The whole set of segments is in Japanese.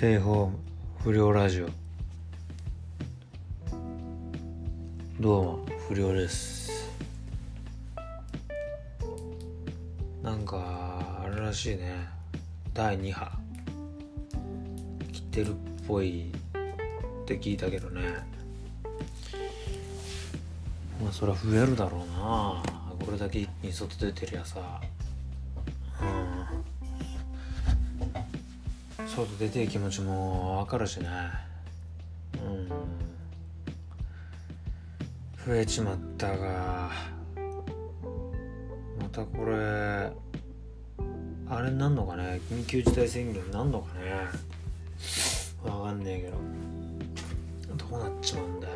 テイホーム不良ラジオ。どうも不良です。なんかあれらしいね。第2波。来てるっぽいって聞いたけどね。まあそりゃ増えるだろうな。これだけ一気に外出てりゃさ。外出て気持ちもわかるしね。うん。増えちまったがまたこれあれになんのかね？緊急事態宣言になんのかね？わかんねえけど。どうなっちまうんだよ。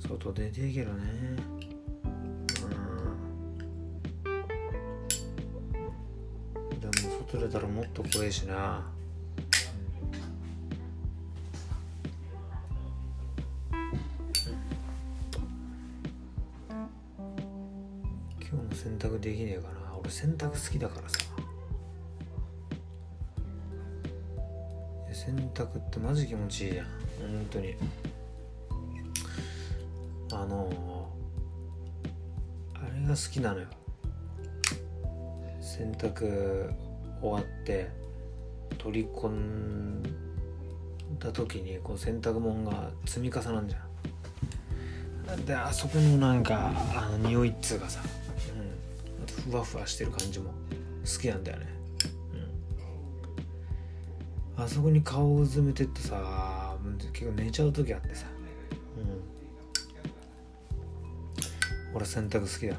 外出てえけどね。でも外出たらもっと怖いしな。今日も洗濯できねえかな。俺洗濯好きだからさ。洗濯ってマジ気持ちいいやん。本当に。あのあれが好きなのよ。洗濯終わって取り込んだ時にこう洗濯物が積み重なんじゃん。であそこのなんかあの匂いっつうかさ、うん、あとふわふわしてる感じも好きなんだよね、うん、あそこに顔をうずめてってさ結構寝ちゃう時あってさ、うん、俺洗濯好きだ。いや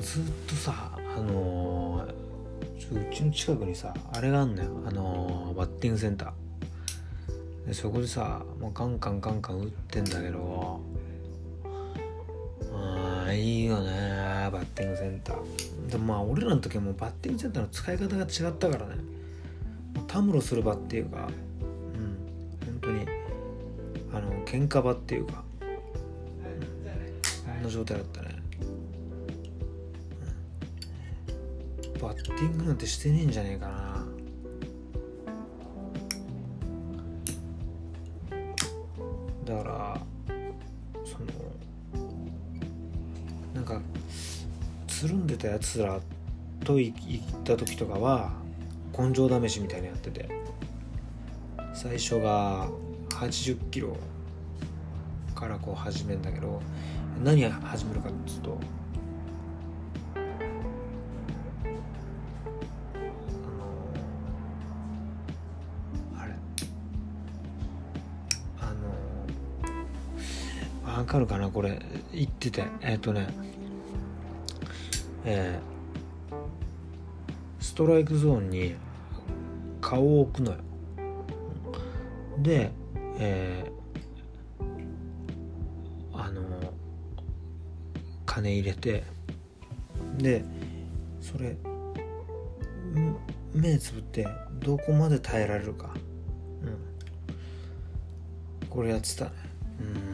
ずっとさあのー、うちの近くにさあれがあんのよ。あのー、バッティングセンター。でそこでさもうカンカンカンカン打ってんだけどああいいよねバッティングセンター。でもまあ俺らの時はもうバッティングセンターの使い方が違ったからね。たむろする場っていうかうん本当にあの喧嘩場っていうか、うん、そんな状態だったね、バッティングなんてしてねえんじゃねえかな。だからそのなんかつるんでたやつらと行った時とかは根性試しみたいなやってて。最初が80キロからこう始めるんだけど何始めるかっていうとわかるかなこれ。言ってて。えっ、ー、とね。えー、ストライクゾーンに顔を置くのよ。で、えー、あの金入れてでそれ目つぶってどこまで耐えられるか、うん、これやってたね。うん。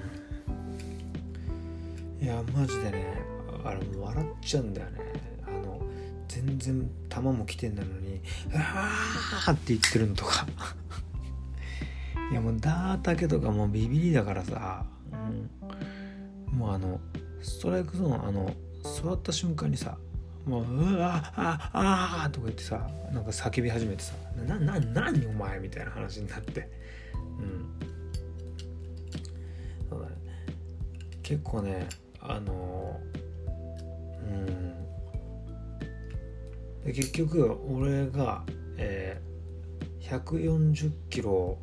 いやマジでねあれもう笑っちゃうんだよね。あの全然球も来てんだのに「うわー!」って言ってるのとか。いやもうダータケとかもうビビりだからさ、うん、もうあのストライクゾーンあの座った瞬間にさもう「うわあああ」とか言ってさなんか叫び始めてさ「なな何お前」みたいな話になって。うん。結構ねあのうん。結局俺が、えー、140キロ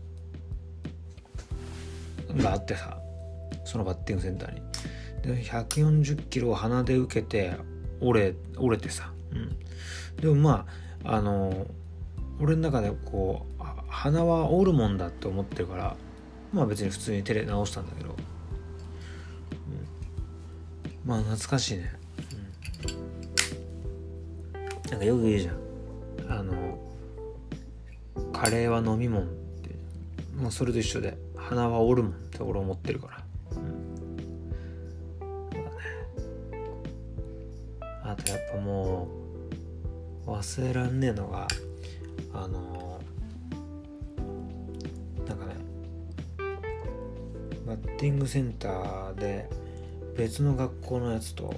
があってさそのバッティングセンターに。で140キロを鼻で受けて折れ折れてさ、うん、でもまああの俺の中でこう鼻は折るもんだって思ってるからまあ別に普通に手で直したんだけど、うん、まあ懐かしいね、うん、なんかよく言うじゃん。あのカレーは飲み物って。もうそれと一緒で鼻は折るもんって俺思ってるから、うん、そうだねやっぱもう忘れらんねえのがあのなんかねバッティングセンターで別の学校のやつと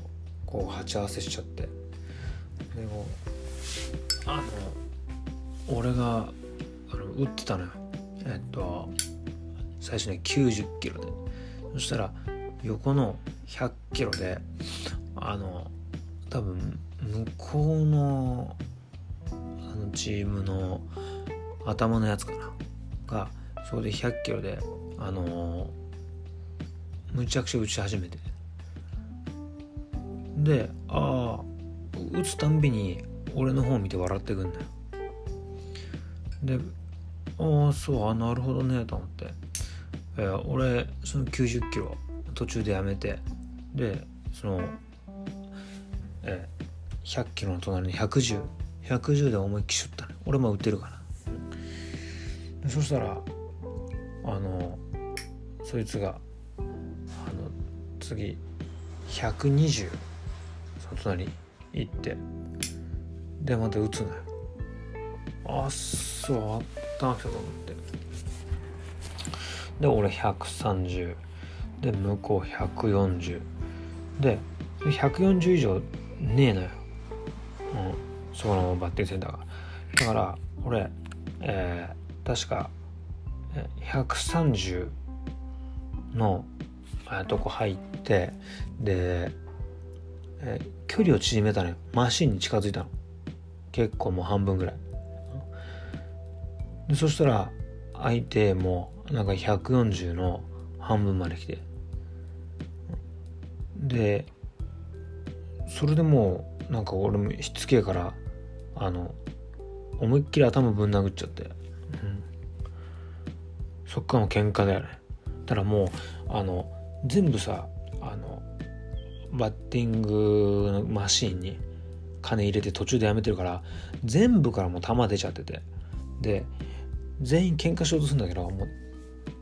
こう鉢合わせしちゃって。でもあの俺があの打ってたのよ。えっと最初ね90キロで。そしたら横の100キロであの多分向こうのあのチームの頭のやつかな。がそこで100キロであのむちゃくちゃ打ち始めて。でああ打つたんびに俺の方見て笑ってくんだよ。でああそうあなるほどねと思って、えー、俺その90キロ途中でやめて。でその、えー、100キロの隣に110110 110で思いっきしょったね俺も打てるからそしたらあのそいつがあの次120その隣行って。でまた打つのよ。あっそうあったんきたと思って。で俺130で向こう140で140以上ねえのよ、うん、そこのバッテリーセンターが。だから俺、えー、確か130のとこ入ってで、えー、距離を縮めたのよマシンに近づいたの。結構もう半分ぐらい。でそしたら相手もなんか140の半分まで来て。でそれでもうなんか俺もしつけえからあの思いっきり頭ぶん殴っちゃって、うん、そっからも喧嘩だよね。ただもうあの全部さあのバッティングのマシーンに金入れて途中でやめてるから全部からもう弾出ちゃってて。で全員喧嘩しようとするんだけどもう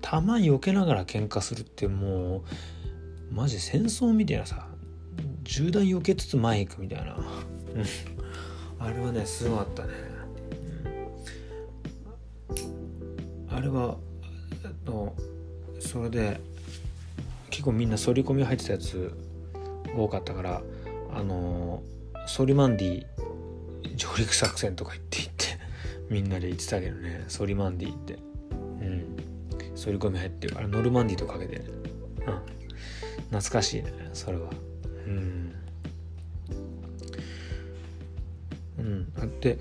弾避けながら喧嘩するってもうマジ戦争みたいなさ銃弾避けつつ前行くみたいな。あれはねすごかったね、うん、あれはのそれで結構みんな反り込み入ってたやつ多かったからあのソリマンディ上陸作戦とか言って言ってみんなで言ってたけどねソリマンディって。うん。反り込み入ってる。あれノルマンディとかけてうん。懐かしいねそれは。うん。うん。で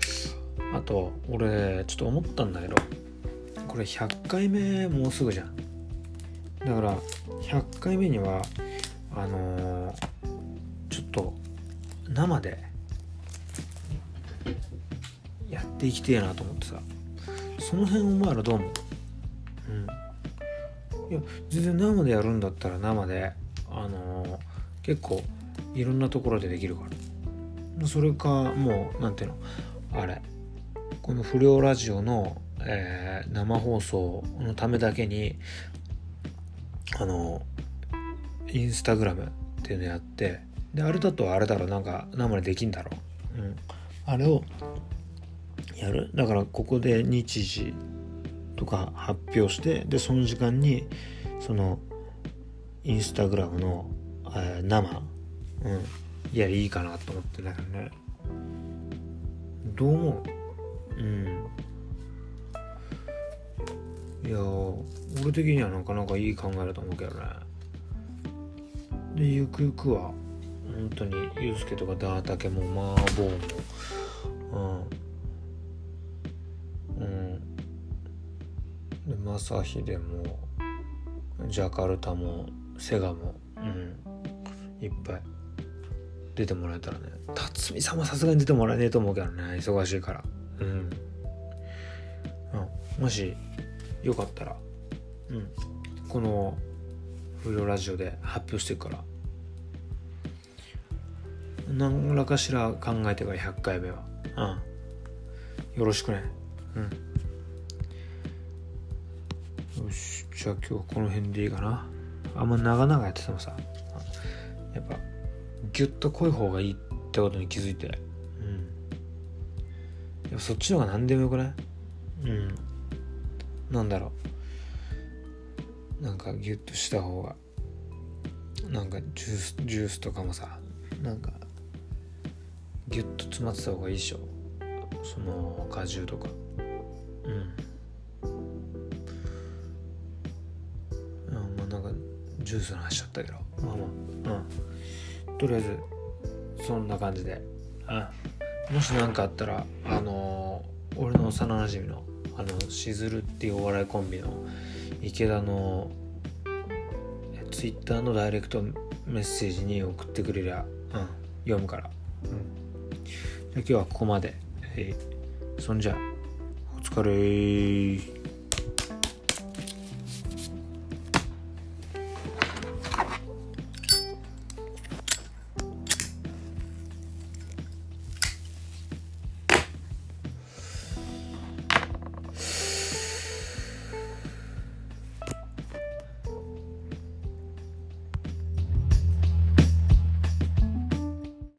あと俺ちょっと思ったんだけどこれ100回目もうすぐじゃん。だから100回目にはあのー、と生でやっていきてえなと思ってさ。その辺お前らどう思う？うん。いや全然生でやるんだったら生であのー、結構いろんなところでできるから。それかもう何ていうの？あれ。この不良ラジオの、えー、生放送のためだけにあのインスタグラムっていうのやってであれだとあれだろなんか生でできんだろ。う、うん、あれをやる。だからここで日時とか発表してでその時間にそのインスタグラムの、えー、生、うん、やりいいかなと思ってだけどね。どう思う？うん。いや俺的にはなかなかいい考えだと思うけどね。でゆくゆくは本当にユうスケとかダータケもマーボーもうん。うん。で正秀もジャカルタもセガもうん。いっぱい。出てもらえたらね。辰巳さんはさすがに出てもらえねえと思うけどね。忙しいから。うん、うん、もしよかったらうん。この不良ラジオで発表していくから。何らかしら考えてから100回目は。うん。よろしくね。うん。よしじゃあ今日はこの辺でいいかな。あんま長々やっててもさ。やっぱギュッと濃い方がいいってことに気づいてうん。やっぱそっちの方が何でもよくない？うん。なんだろう。なんかギュッとした方がなんかジュースジュースとかもさなんかギュッと詰まってた方がいいでしょ。その果汁とか。うん。まあなんかジュースの話しちゃったけど。まあまあ。うん。とりあえずそんな感じで。うん。もし何かあったらあのー、俺の幼なじみのあのしずるっていうお笑いコンビの池田のツイッターのダイレクトメッセージに送ってくれりゃ、うん、読むから、うん、今日はここまで、えー、そんじゃお疲れ